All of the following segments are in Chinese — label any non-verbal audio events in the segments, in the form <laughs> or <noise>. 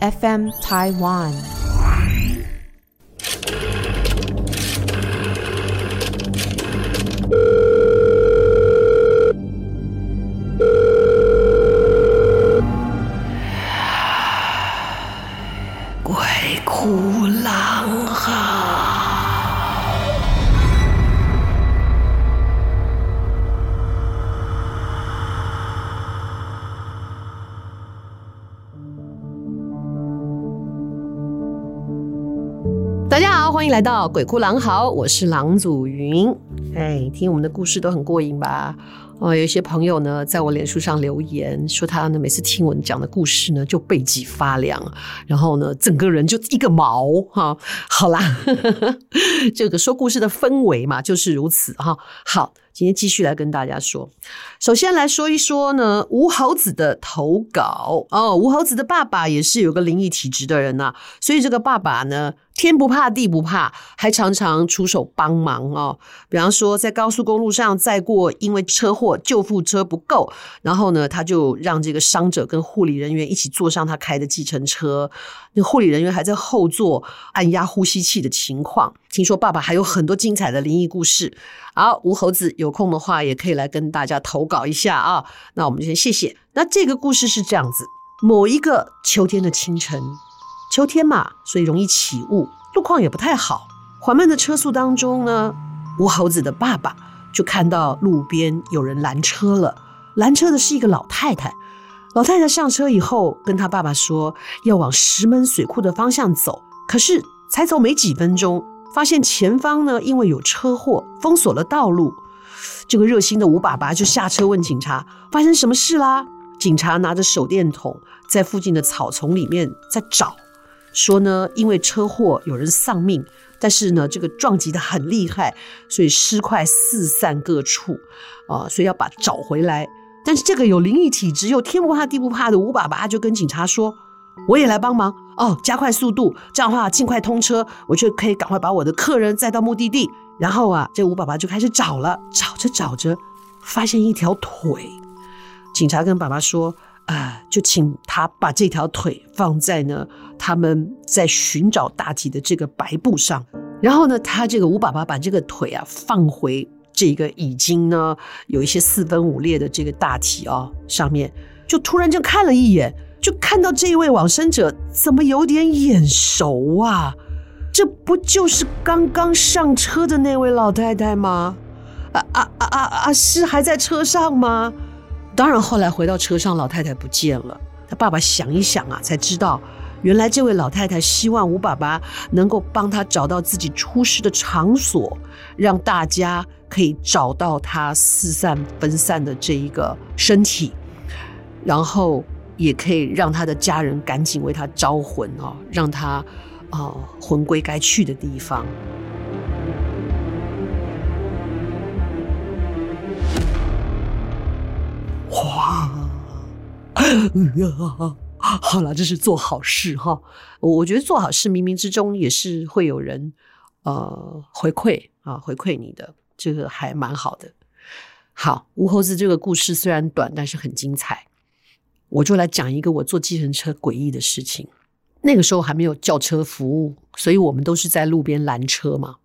FM Taiwan。迎来到《鬼哭狼嚎》，我是郎祖云。哎，听我们的故事都很过瘾吧？哦，有一些朋友呢，在我脸书上留言说，他呢每次听我讲的故事呢，就背脊发凉，然后呢，整个人就一个毛哈。好啦，<laughs> 这个说故事的氛围嘛，就是如此哈。好。今天继续来跟大家说，首先来说一说呢，吴猴子的投稿哦。吴猴子的爸爸也是有个灵异体质的人呐、所以这个爸爸呢，天不怕地不怕，还常常出手帮忙哦。比方说，在高速公路上载过因为车祸救护车不够，然后呢，他就让这个伤者跟护理人员一起坐上他开的计程车，那护理人员还在后座按压呼吸器的情况。听说爸爸还有很多精彩的灵异故事。好，吴猴子有空的话也可以来跟大家投稿一下啊。那我们先谢谢。那这个故事是这样子：某一个秋天的清晨，秋天嘛，所以容易起雾，路况也不太好。缓慢的车速当中呢，吴猴子的爸爸就看到路边有人拦车了。拦车的是一个老太太。老太太上车以后，跟他爸爸说要往石门水库的方向走。可是才走没几分钟。发现前方呢，因为有车祸封锁了道路，这个热心的吴爸爸就下车问警察发生什么事啦。警察拿着手电筒在附近的草丛里面在找，说呢，因为车祸有人丧命，但是呢，这个撞击得很厉害，所以尸块四散各处啊，所以要把找回来。但是这个有灵异体质又天不怕地不怕的吴爸爸就跟警察说。我也来帮忙哦，加快速度，这样的话尽快通车，我就可以赶快把我的客人载到目的地。然后啊，这吴爸爸就开始找了，找着找着，发现一条腿。警察跟爸爸说：“啊、就请他把这条腿放在呢他们在寻找大体的这个白布上。然后呢，他这个吴爸爸把这个腿啊放回这个已经呢有一些四分五裂的这个大体哦上面，就突然间看了一眼。”就看到这一位往生者怎么有点眼熟啊？这不就是刚刚上车的那位老太太吗？啊啊啊啊啊！是还在车上吗？当然，后来回到车上，老太太不见了。他爸爸想一想啊，才知道原来这位老太太希望吴爸爸能够帮他找到自己出事的场所，让大家可以找到他四散分散的这一个身体，然后。也可以让他的家人赶紧为他招魂哦，让他哦魂归该去的地方。好了，这是做好事哈。我觉得做好事冥冥之中也是会有人呃回馈啊，回馈你的，这个还蛮好的。好，吴猴子这个故事虽然短，但是很精彩。我就来讲一个我坐计程车诡异的事情。那个时候还没有叫车服务，所以我们都是在路边拦车嘛。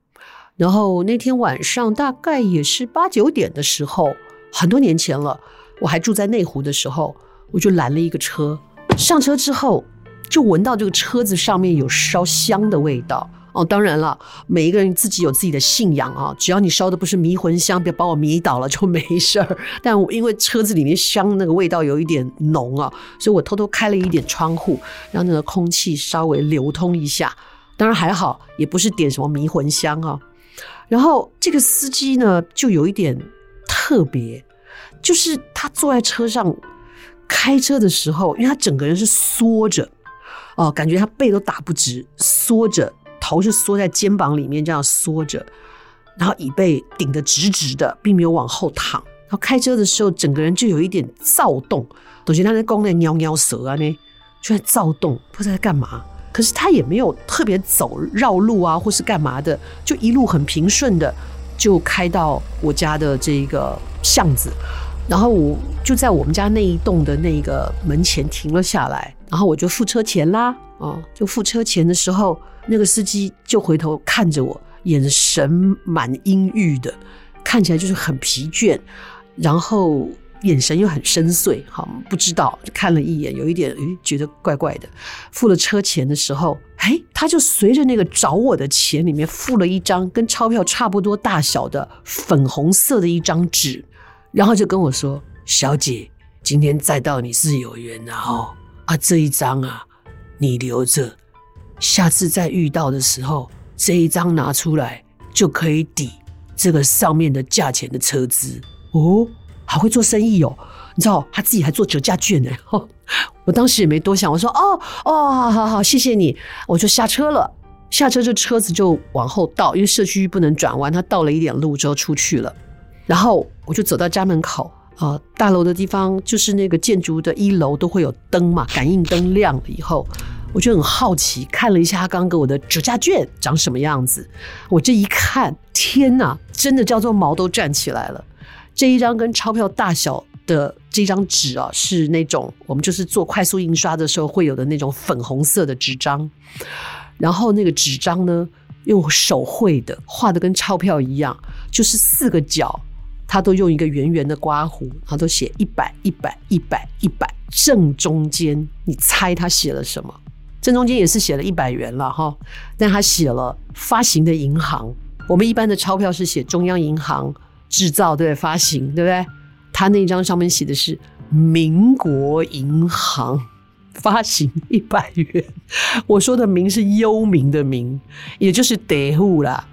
然后那天晚上大概也是八九点的时候，很多年前了，我还住在内湖的时候，我就拦了一个车。上车之后，就闻到这个车子上面有烧香的味道。哦，当然了，每一个人自己有自己的信仰啊，只要你烧的不是迷魂香，别把我迷倒了就没事儿。但我因为车子里面香那个味道有一点浓啊，所以我偷偷开了一点窗户，让那个空气稍微流通一下。当然还好，也不是点什么迷魂香啊。然后这个司机呢，就有一点特别，就是他坐在车上。开车的时候，因为他整个人是缩着，哦，感觉他背都打不直，缩着，头是缩在肩膀里面这样缩着，然后椅背顶得直直的，并没有往后躺。然后开车的时候，整个人就有一点躁动，董觉他在宫内喵喵舌啊呢，就在躁动，不知道在干嘛。可是他也没有特别走绕路啊，或是干嘛的，就一路很平顺的就开到我家的这个巷子，然后我就在我们家那一栋的那个门前停了下来，然后我就付车钱啦，哦，就付车钱的时候，那个司机就回头看着我，眼神蛮阴郁的，看起来就是很疲倦，然后。眼神又很深邃，好，不知道看了一眼，有一点诶，觉得怪怪的。付了车钱的时候，哎，他就随着那个找我的钱里面付了一张跟钞票差不多大小的粉红色的一张纸，然后就跟我说：“小姐，今天再到你是有缘的哦，啊，这一张啊，你留着，下次再遇到的时候，这一张拿出来就可以抵这个上面的价钱的车资哦。”好会做生意哦，你知道他自己还做折价券呢。我当时也没多想，我说哦哦，好好好，谢谢你，我就下车了。下车，这车子就往后倒，因为社区不能转弯，他倒了一点路之后出去了。然后我就走到家门口啊、大楼的地方就是那个建筑的一楼都会有灯嘛，感应灯亮了以后，我就很好奇看了一下他刚刚给我的折价券长什么样子。我这一看，天哪，真的叫做毛都站起来了。这一张跟钞票大小的这张纸啊，是那种我们就是做快速印刷的时候会有的那种粉红色的纸张，然后那个纸张呢，用手绘的，画的跟钞票一样，就是四个角，他都用一个圆圆的刮胡，然后都写一百一百一百一百，正中间你猜他写了什么？正中间也是写了一百元了哈，但他写了发行的银行，我们一般的钞票是写中央银行。制造对，发行对不对？他那张上面写的是民国银行 <laughs> 发行一百元。我说的“民”是幽冥的“冥”，也就是地户啦，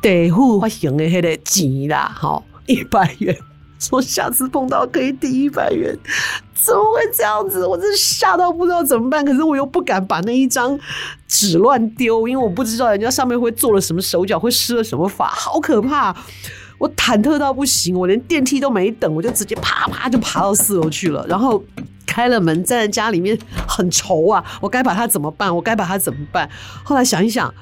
地户发行的那个钱啦，好一百元。说下次碰到可以抵一百元，怎么会这样子？我真吓到不知道怎么办。可是我又不敢把那一张纸乱丢，因为我不知道人家上面会做了什么手脚，会施了什么法，好可怕。我忐忑到不行，我连电梯都没等，我就直接啪啪就爬到四楼去了。然后开了门，站在家里面很愁啊，我该把它怎么办？我该把它怎么办？后来想一想，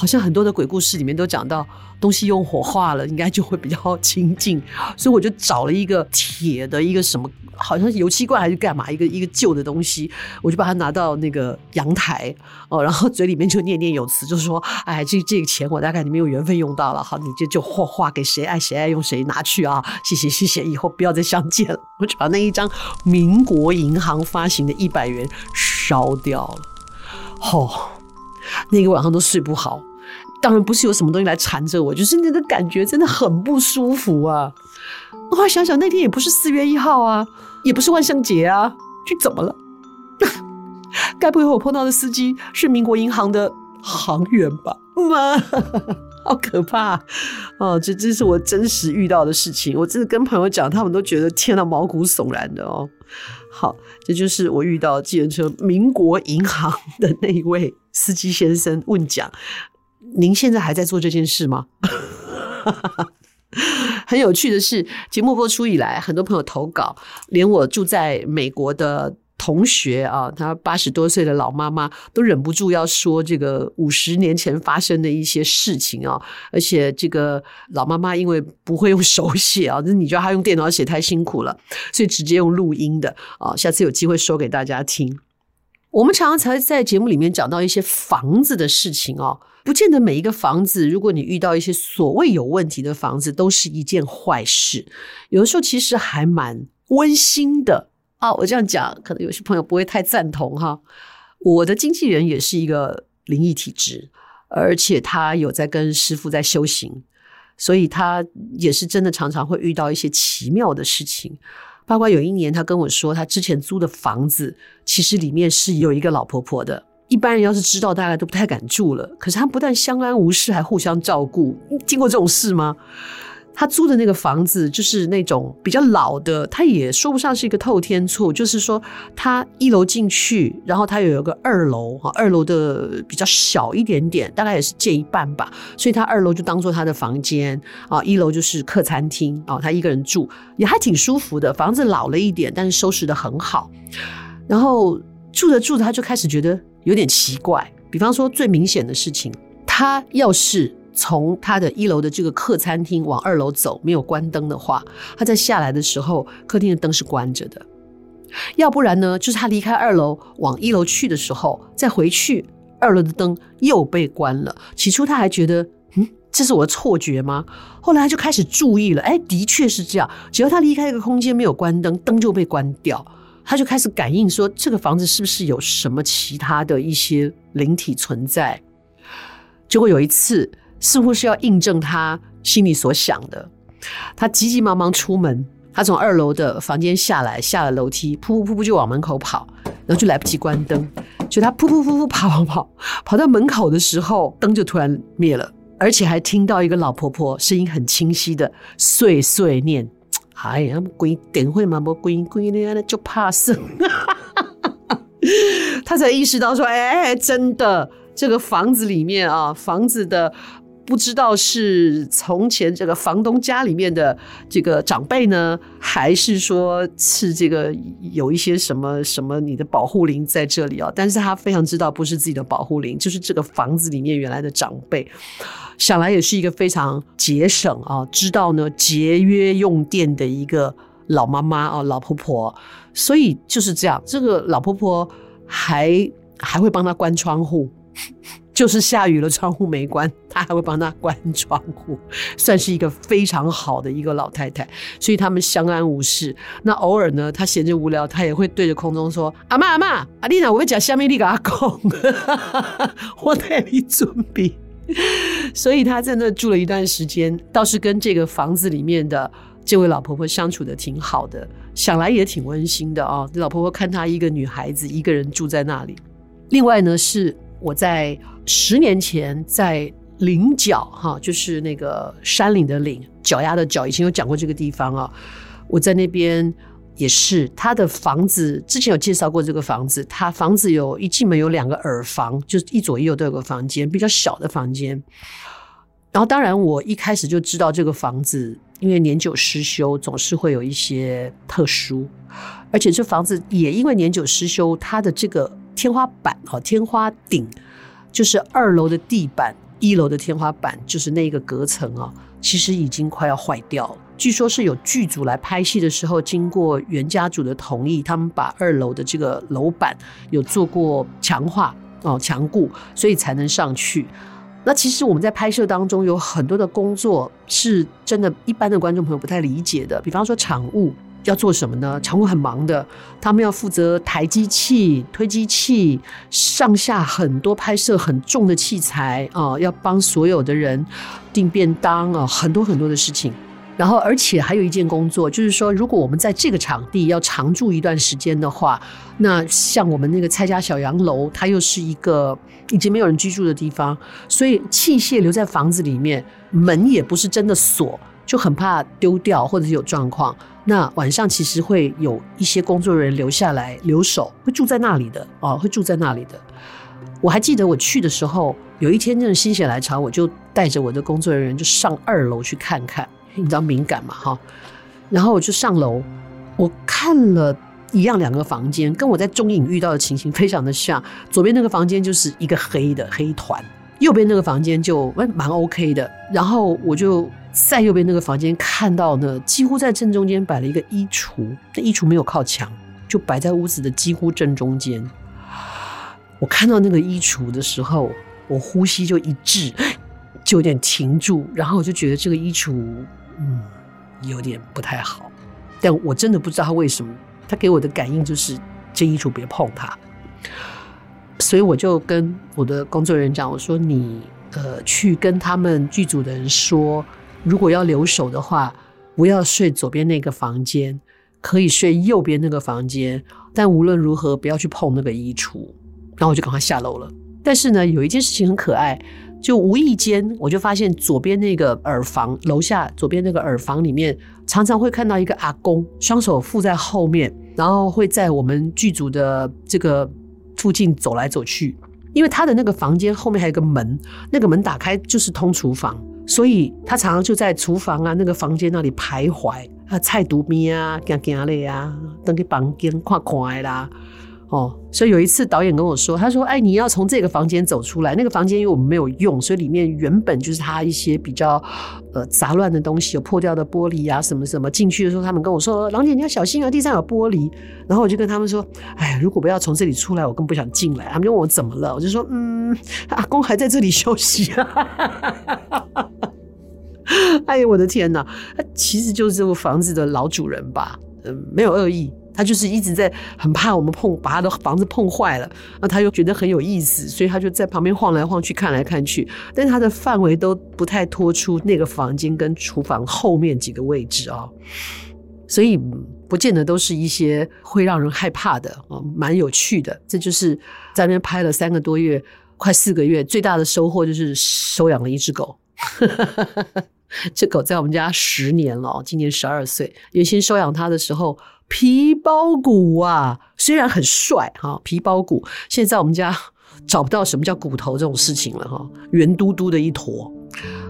好像很多的鬼故事里面都讲到，东西用火化了，应该就会比较清净。<laughs> 所以我就找了一个铁的一个什么。好像是油漆罐还是干嘛？一个一个旧的东西，我就把它拿到那个阳台哦，然后嘴里面就念念有词，就说，哎，这 <laughs> 这个钱我大概你没有缘分用到了，好，你就就画画给谁爱谁爱用谁拿去啊，谢谢谢谢，以后不要再相见了。我就把那一张民国银行发行的一百元烧掉了。哦，那个晚上都睡不好，当然不是有什么东西来缠着我，就是那个感觉真的很不舒服啊。我后来想想，那天也不是四月一号啊。也不是万圣节啊，就怎么了？<laughs> 该不会我碰到的司机是民国银行的行员吧？妈，<laughs> 好可怕哦！这这是我真实遇到的事情，我真的跟朋友讲，他们都觉得天哪，毛骨悚然的哦。好，这就是我遇到计程车民国银行的那一位司机先生问讲：您现在还在做这件事吗？<laughs> 很有趣的是，节目播出以来，很多朋友投稿，连我住在美国的同学啊，他八十多岁的老妈妈都忍不住要说这个五十年前发生的一些事情啊。而且这个老妈妈因为不会用手写啊，那你觉得她用电脑写太辛苦了，所以直接用录音的啊。下次有机会说给大家听。我们常常才在节目里面讲到一些房子的事情哦。不见得每一个房子，如果你遇到一些所谓有问题的房子，都是一件坏事。有的时候其实还蛮温馨的啊。我这样讲，可能有些朋友不会太赞同哈。我的经纪人也是一个灵异体质，而且他有在跟师傅在修行，所以他也是真的常常会遇到一些奇妙的事情。包括有一年，他跟我说，他之前租的房子其实里面是有一个老婆婆的。一般人要是知道，大概都不太敢住了。可是他不但相安无事，还互相照顾。经过这种事吗？他租的那个房子就是那种比较老的，他也说不上是一个透天厝，就是说他一楼进去，然后他有一个二楼哈，二楼的比较小一点点，大概也是借一半吧，所以他二楼就当做他的房间啊，一楼就是客餐厅啊，他一个人住也还挺舒服的，房子老了一点，但是收拾得很好，然后住着住着他就开始觉得有点奇怪，比方说最明显的事情，他要是。从他的一楼的这个客餐厅往二楼走，没有关灯的话，他在下来的时候，客厅的灯是关着的。要不然呢，就是他离开二楼往一楼去的时候，再回去，二楼的灯又被关了。起初他还觉得，嗯，这是我的错觉吗？后来他就开始注意了，哎，的确是这样。只要他离开一个空间没有关灯，灯就被关掉。他就开始感应说，这个房子是不是有什么其他的一些灵体存在？结果有一次。似乎是要印证他心里所想的，他急急忙忙出门，他从二楼的房间下来，下了楼梯，噗噗噗就往门口跑，然后就来不及关灯，就他噗噗噗噗跑跑跑，跑到门口的时候，灯就突然灭了，而且还听到一个老婆婆声音很清晰的碎碎念：“哎呀，鬼点会嘛不鬼鬼呢，就怕死。<laughs> ”他才意识到说：“哎，真的，这个房子里面啊，房子的。”不知道是从前这个房东家里面的这个长辈呢，还是说是这个有一些什么什么你的保护灵在这里啊？但是他非常知道不是自己的保护灵，就是这个房子里面原来的长辈，想来也是一个非常节省啊，知道呢节约用电的一个老妈妈啊，老婆婆。所以就是这样，这个老婆婆还还会帮他关窗户。就是下雨了，窗户没关，他还会帮他关窗户，算是一个非常好的一个老太太。所以他们相安无事。那偶尔呢，他闲着无聊，他也会对着空中说：“阿妈阿妈，阿丽娜，我会讲下面，你给阿公，我带你准备。”所以他在那住了一段时间，倒是跟这个房子里面的这位老婆婆相处得挺好的，想来也挺温馨的啊、哦。老婆婆看她一个女孩子一个人住在那里，另外呢是。我在十年前在岭角哈，就是那个山岭的岭，脚丫的脚，以前有讲过这个地方啊。我在那边也是，他的房子之前有介绍过这个房子，他房子有一进门有两个耳房，就是一左一右都有个房间，比较小的房间。然后当然我一开始就知道这个房子，因为年久失修，总是会有一些特殊，而且这房子也因为年久失修，它的这个。天花板哦，天花顶就是二楼的地板，一楼的天花板就是那个隔层啊，其实已经快要坏掉了。据说是有剧组来拍戏的时候，经过原家主的同意，他们把二楼的这个楼板有做过强化哦，强固，所以才能上去。那其实我们在拍摄当中有很多的工作是真的，一般的观众朋友不太理解的，比方说场务。要做什么呢？常务很忙的，他们要负责抬机器、推机器，上下很多拍摄很重的器材啊、要帮所有的人订便当啊、很多很多的事情。然后，而且还有一件工作，就是说，如果我们在这个场地要常住一段时间的话，那像我们那个蔡家小洋楼，它又是一个已经没有人居住的地方，所以器械留在房子里面，门也不是真的锁。就很怕丢掉或者是有状况，那晚上其实会有一些工作人员留下来留守，会住在那里的哦，会住在那里的。我还记得我去的时候，有一天真的心血来潮，我就带着我的工作人员就上二楼去看看，你知道敏感嘛哈？然后我就上楼，我看了一样两个房间，跟我在中影遇到的情形非常的像。左边那个房间就是一个黑的黑团，右边那个房间就蛮 OK 的，然后我就。在右边那个房间看到呢，几乎在正中间摆了一个衣橱，那衣橱没有靠墙，就摆在屋子的几乎正中间。我看到那个衣橱的时候，我呼吸就一滞，就有点停住，然后我就觉得这个衣橱，嗯，有点不太好。但我真的不知道他为什么，他给我的感应就是这衣橱别碰它。所以我就跟我的工作人员讲，我说你呃去跟他们剧组的人说。如果要留守的话，不要睡左边那个房间，可以睡右边那个房间。但无论如何，不要去碰那个衣橱。然后我就赶快下楼了。但是呢，有一件事情很可爱，就无意间我就发现左边那个耳房楼下左边那个耳房里面，常常会看到一个阿公，双手负在后面，然后会在我们剧组的这个附近走来走去。因为他的那个房间后面还有个门，那个门打开就是通厨房，所以他常常就在厨房啊那个房间那里徘徊啊，菜独咪啊，行行嘞啊，等去房间看看啦。哦，所以有一次导演跟我说，他说：“哎，你要从这个房间走出来。那个房间因为我们没有用，所以里面原本就是他一些比较呃杂乱的东西，有破掉的玻璃啊，什么什么。进去的时候，他们跟我说：‘郎姐，你要小心啊，地上有玻璃。’然后我就跟他们说：‘哎，如果不要从这里出来，我更不想进来。’他们就问我怎么了，我就说：‘嗯，阿公还在这里休息啊。<laughs> ’哎呦，我的天哪！他其实就是这个房子的老主人吧？嗯，没有恶意。”他就是一直在很怕我们碰把他的房子碰坏了，那他又觉得很有意思，所以他就在旁边晃来晃去看来看去，但是他的范围都不太拖出那个房间跟厨房后面几个位置啊，所以不见得都是一些会让人害怕的啊，蛮有趣的。这就是在那边拍了三个多月，快四个月，最大的收获就是收养了一只狗。<laughs> 这狗在我们家十年了，今年十二岁。原先收养它的时候。皮包骨啊，虽然很帅哈，皮包骨，现在在我们家 <laughs> 找不到什么叫骨头这种事情了哈，圆嘟嘟的一坨。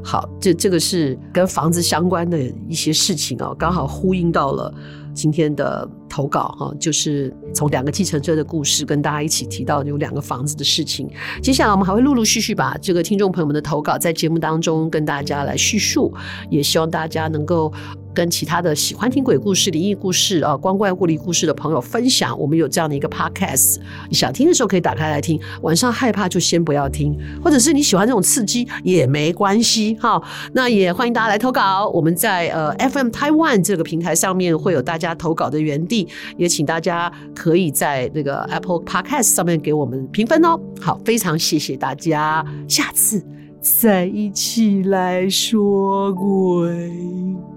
好，这这个是跟房子相关的一些事情啊，刚好呼应到了今天的投稿哈，就是从两个计程车的故事跟大家一起提到有两个房子的事情。接下来我们还会陆陆续续把这个听众朋友们的投稿在节目当中跟大家来叙述，也希望大家能够。跟其他的喜欢听鬼故事、灵异故事啊、光怪陆离故事的朋友分享，我们有这样的一个 podcast，你想听的时候可以打开来听。晚上害怕就先不要听，或者是你喜欢这种刺激也没关系哈。那也欢迎大家来投稿，我们在呃 FM Taiwan 这个平台上面会有大家投稿的园地，也请大家可以在那个 Apple Podcast 上面给我们评分哦。好，非常谢谢大家，下次再一起来说鬼。